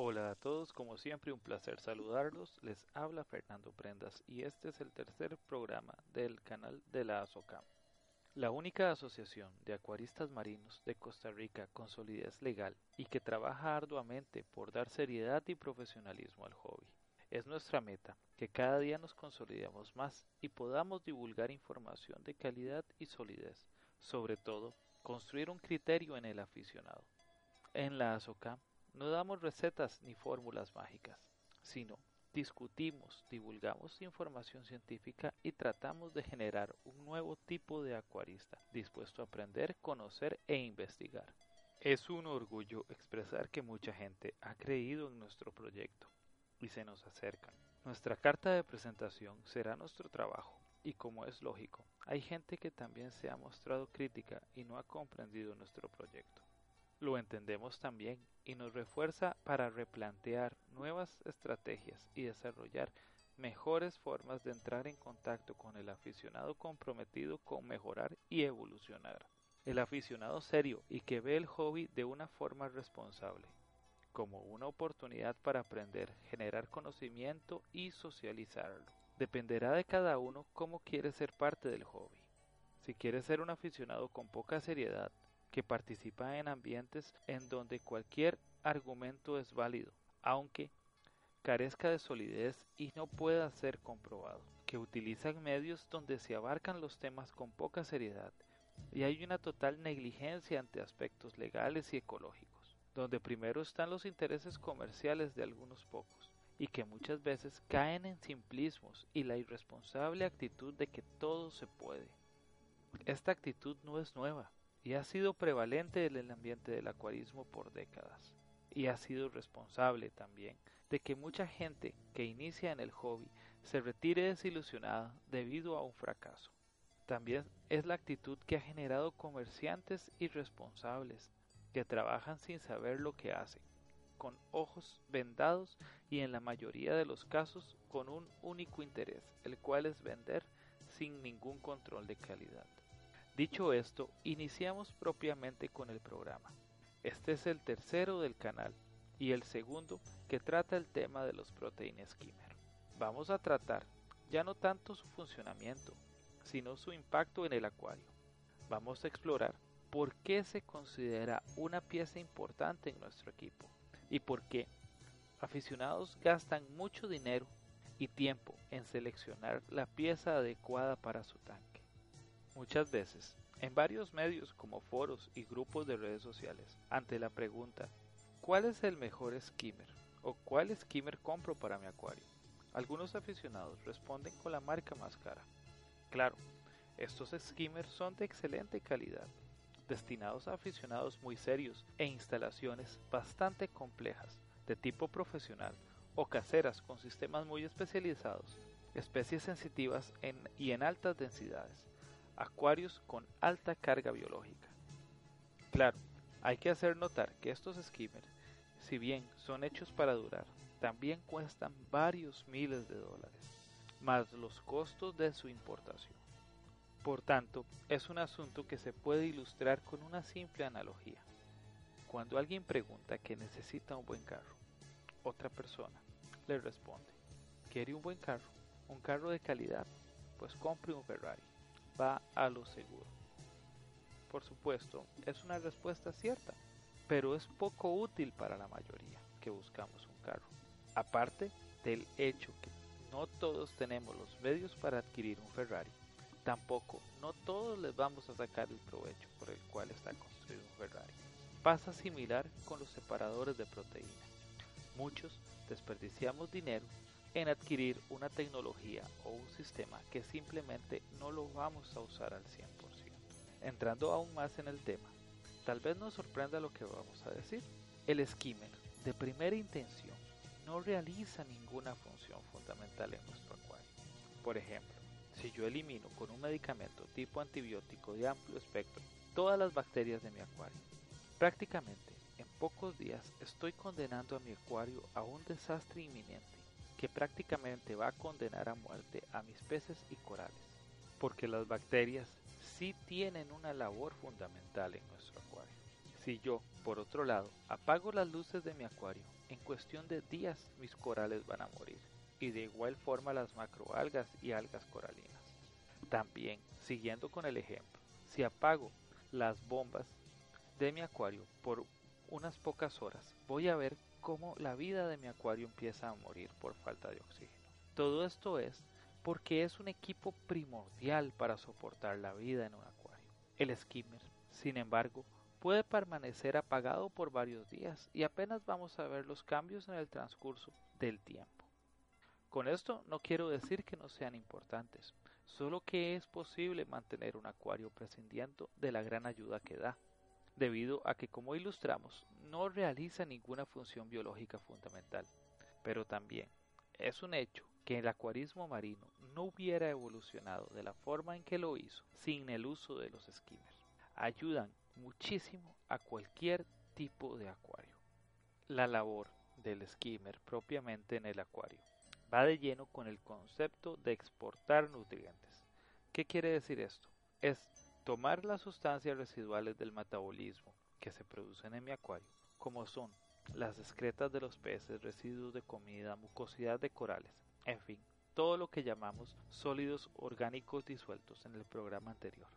Hola a todos, como siempre un placer saludarlos. Les habla Fernando Prendas y este es el tercer programa del canal de la ASOCAM, la única asociación de acuaristas marinos de Costa Rica con solidez legal y que trabaja arduamente por dar seriedad y profesionalismo al hobby. Es nuestra meta que cada día nos consolidemos más y podamos divulgar información de calidad y solidez, sobre todo construir un criterio en el aficionado. En la ASOCAM no damos recetas ni fórmulas mágicas, sino discutimos, divulgamos información científica y tratamos de generar un nuevo tipo de acuarista, dispuesto a aprender, conocer e investigar. Es un orgullo expresar que mucha gente ha creído en nuestro proyecto y se nos acercan. Nuestra carta de presentación será nuestro trabajo y como es lógico, hay gente que también se ha mostrado crítica y no ha comprendido nuestro proyecto lo entendemos también y nos refuerza para replantear nuevas estrategias y desarrollar mejores formas de entrar en contacto con el aficionado comprometido con mejorar y evolucionar. El aficionado serio y que ve el hobby de una forma responsable, como una oportunidad para aprender, generar conocimiento y socializarlo. Dependerá de cada uno cómo quiere ser parte del hobby. Si quiere ser un aficionado con poca seriedad, que participa en ambientes en donde cualquier argumento es válido, aunque carezca de solidez y no pueda ser comprobado, que utilizan medios donde se abarcan los temas con poca seriedad y hay una total negligencia ante aspectos legales y ecológicos, donde primero están los intereses comerciales de algunos pocos, y que muchas veces caen en simplismos y la irresponsable actitud de que todo se puede. Esta actitud no es nueva, y ha sido prevalente en el ambiente del acuarismo por décadas. Y ha sido responsable también de que mucha gente que inicia en el hobby se retire desilusionada debido a un fracaso. También es la actitud que ha generado comerciantes irresponsables que trabajan sin saber lo que hacen, con ojos vendados y en la mayoría de los casos con un único interés, el cual es vender sin ningún control de calidad. Dicho esto, iniciamos propiamente con el programa. Este es el tercero del canal y el segundo que trata el tema de los protein skimmer. Vamos a tratar ya no tanto su funcionamiento, sino su impacto en el acuario. Vamos a explorar por qué se considera una pieza importante en nuestro equipo y por qué aficionados gastan mucho dinero y tiempo en seleccionar la pieza adecuada para su tanque. Muchas veces, en varios medios como foros y grupos de redes sociales, ante la pregunta ¿cuál es el mejor skimmer? o ¿cuál skimmer compro para mi acuario? Algunos aficionados responden con la marca más cara. Claro, estos skimmers son de excelente calidad, destinados a aficionados muy serios e instalaciones bastante complejas, de tipo profesional o caseras con sistemas muy especializados, especies sensitivas en, y en altas densidades, acuarios con alta carga biológica. Claro, hay que hacer notar que estos skimmers, si bien son hechos para durar, también cuestan varios miles de dólares, más los costos de su importación. Por tanto, es un asunto que se puede ilustrar con una simple analogía. Cuando alguien pregunta que necesita un buen carro, otra persona le responde, ¿quiere un buen carro? ¿Un carro de calidad? Pues compre un Ferrari a lo seguro. Por supuesto, es una respuesta cierta, pero es poco útil para la mayoría que buscamos un carro. Aparte del hecho que no todos tenemos los medios para adquirir un Ferrari, tampoco no todos les vamos a sacar el provecho por el cual está construido un Ferrari. Pasa similar con los separadores de proteína. Muchos desperdiciamos dinero en adquirir una tecnología o un sistema que simplemente no lo vamos a usar al 100%. Entrando aún más en el tema, tal vez nos sorprenda lo que vamos a decir. El skimmer de primera intención no realiza ninguna función fundamental en nuestro acuario. Por ejemplo, si yo elimino con un medicamento tipo antibiótico de amplio espectro todas las bacterias de mi acuario, prácticamente en pocos días estoy condenando a mi acuario a un desastre inminente que prácticamente va a condenar a muerte a mis peces y corales, porque las bacterias sí tienen una labor fundamental en nuestro acuario. Si yo, por otro lado, apago las luces de mi acuario, en cuestión de días mis corales van a morir, y de igual forma las macroalgas y algas coralinas. También, siguiendo con el ejemplo, si apago las bombas de mi acuario por unas pocas horas, voy a ver cómo la vida de mi acuario empieza a morir por falta de oxígeno. Todo esto es porque es un equipo primordial para soportar la vida en un acuario. El skimmer, sin embargo, puede permanecer apagado por varios días y apenas vamos a ver los cambios en el transcurso del tiempo. Con esto no quiero decir que no sean importantes, solo que es posible mantener un acuario prescindiendo de la gran ayuda que da, debido a que como ilustramos no realiza ninguna función biológica fundamental, pero también es un hecho que el acuarismo marino no hubiera evolucionado de la forma en que lo hizo sin el uso de los skimmers. Ayudan muchísimo a cualquier tipo de acuario. La labor del skimmer propiamente en el acuario va de lleno con el concepto de exportar nutrientes. ¿Qué quiere decir esto? Es tomar las sustancias residuales del metabolismo que se producen en mi acuario, como son las excretas de los peces, residuos de comida, mucosidad de corales, en fin, todo lo que llamamos sólidos orgánicos disueltos en el programa anterior,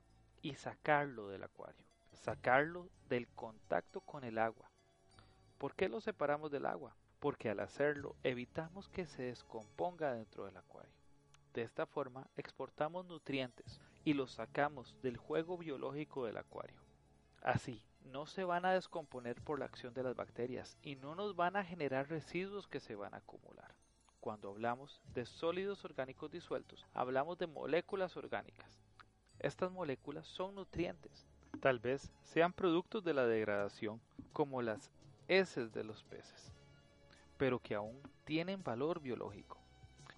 y sacarlo del acuario, sacarlo del contacto con el agua. ¿Por qué lo separamos del agua? Porque al hacerlo evitamos que se descomponga dentro del acuario. De esta forma exportamos nutrientes y los sacamos del juego biológico del acuario. Así, no se van a descomponer por la acción de las bacterias y no nos van a generar residuos que se van a acumular. Cuando hablamos de sólidos orgánicos disueltos, hablamos de moléculas orgánicas. Estas moléculas son nutrientes. Tal vez sean productos de la degradación, como las heces de los peces, pero que aún tienen valor biológico.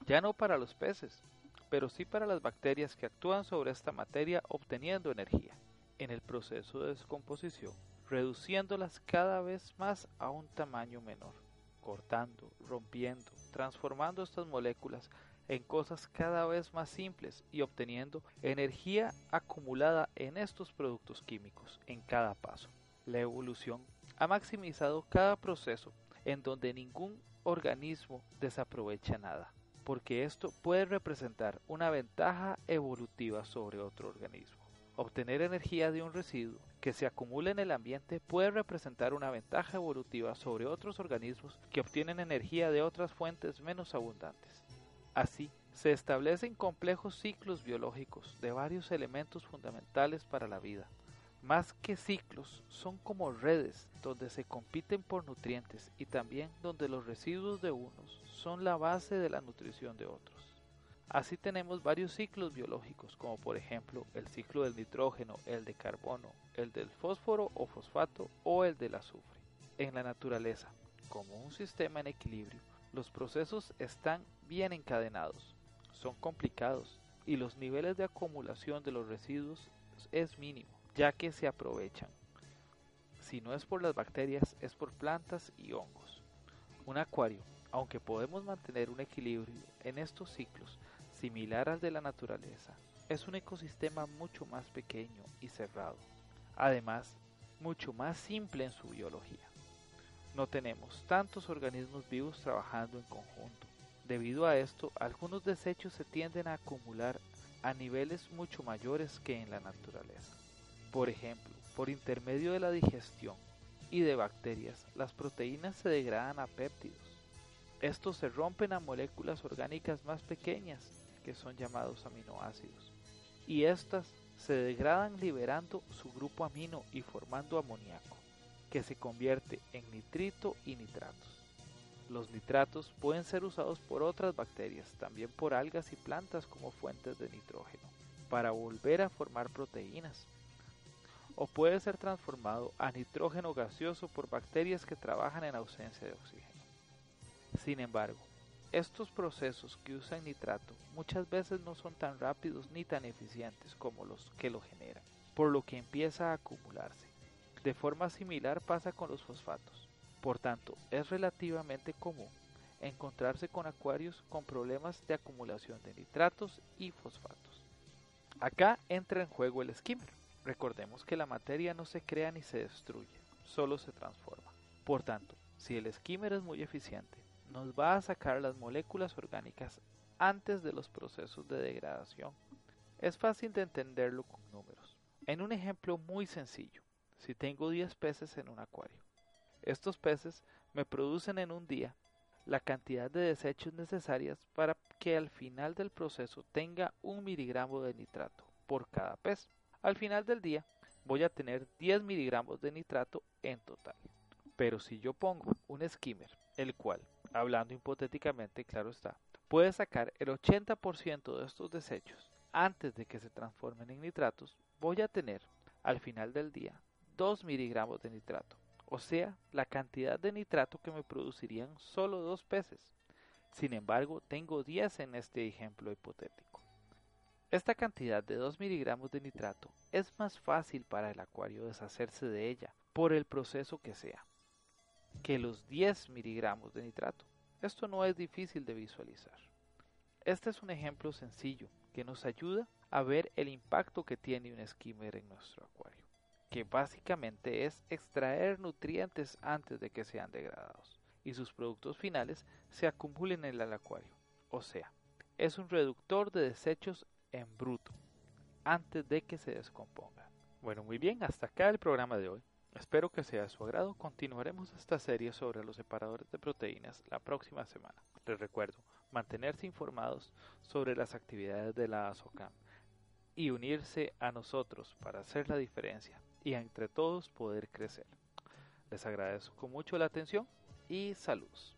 Ya no para los peces, pero sí para las bacterias que actúan sobre esta materia obteniendo energía en el proceso de descomposición, reduciéndolas cada vez más a un tamaño menor, cortando, rompiendo, transformando estas moléculas en cosas cada vez más simples y obteniendo energía acumulada en estos productos químicos en cada paso. La evolución ha maximizado cada proceso en donde ningún organismo desaprovecha nada, porque esto puede representar una ventaja evolutiva sobre otro organismo. Obtener energía de un residuo que se acumula en el ambiente puede representar una ventaja evolutiva sobre otros organismos que obtienen energía de otras fuentes menos abundantes. Así, se establecen complejos ciclos biológicos de varios elementos fundamentales para la vida. Más que ciclos, son como redes donde se compiten por nutrientes y también donde los residuos de unos son la base de la nutrición de otros. Así tenemos varios ciclos biológicos, como por ejemplo el ciclo del nitrógeno, el de carbono, el del fósforo o fosfato o el del azufre. En la naturaleza, como un sistema en equilibrio, los procesos están bien encadenados, son complicados y los niveles de acumulación de los residuos es mínimo, ya que se aprovechan. Si no es por las bacterias, es por plantas y hongos. Un acuario, aunque podemos mantener un equilibrio en estos ciclos, similar al de la naturaleza, es un ecosistema mucho más pequeño y cerrado, además mucho más simple en su biología. No tenemos tantos organismos vivos trabajando en conjunto. Debido a esto, algunos desechos se tienden a acumular a niveles mucho mayores que en la naturaleza. Por ejemplo, por intermedio de la digestión y de bacterias, las proteínas se degradan a péptidos. Estos se rompen a moléculas orgánicas más pequeñas que son llamados aminoácidos, y éstas se degradan liberando su grupo amino y formando amoníaco, que se convierte en nitrito y nitratos. Los nitratos pueden ser usados por otras bacterias, también por algas y plantas como fuentes de nitrógeno, para volver a formar proteínas. O puede ser transformado a nitrógeno gaseoso por bacterias que trabajan en ausencia de oxígeno. Sin embargo, estos procesos que usan nitrato muchas veces no son tan rápidos ni tan eficientes como los que lo generan, por lo que empieza a acumularse. De forma similar pasa con los fosfatos. Por tanto, es relativamente común encontrarse con acuarios con problemas de acumulación de nitratos y fosfatos. Acá entra en juego el skimmer. Recordemos que la materia no se crea ni se destruye, solo se transforma. Por tanto, si el skimmer es muy eficiente, nos va a sacar las moléculas orgánicas antes de los procesos de degradación. Es fácil de entenderlo con números. En un ejemplo muy sencillo, si tengo 10 peces en un acuario, estos peces me producen en un día la cantidad de desechos necesarias para que al final del proceso tenga un miligramo de nitrato por cada pez. Al final del día voy a tener 10 miligramos de nitrato en total. Pero si yo pongo un skimmer, el cual, hablando hipotéticamente, claro está, puede sacar el 80% de estos desechos antes de que se transformen en nitratos, voy a tener al final del día 2 miligramos de nitrato o sea, la cantidad de nitrato que me producirían solo dos peces. Sin embargo, tengo 10 en este ejemplo hipotético. Esta cantidad de 2 miligramos de nitrato es más fácil para el acuario deshacerse de ella, por el proceso que sea, que los 10 miligramos de nitrato. Esto no es difícil de visualizar. Este es un ejemplo sencillo que nos ayuda a ver el impacto que tiene un skimmer en nuestro acuario que básicamente es extraer nutrientes antes de que sean degradados y sus productos finales se acumulen en el acuario. O sea, es un reductor de desechos en bruto antes de que se descomponga. Bueno, muy bien, hasta acá el programa de hoy. Espero que sea de su agrado. Continuaremos esta serie sobre los separadores de proteínas la próxima semana. Les recuerdo mantenerse informados sobre las actividades de la ASOCAM y unirse a nosotros para hacer la diferencia y entre todos poder crecer. Les agradezco mucho la atención y saludos.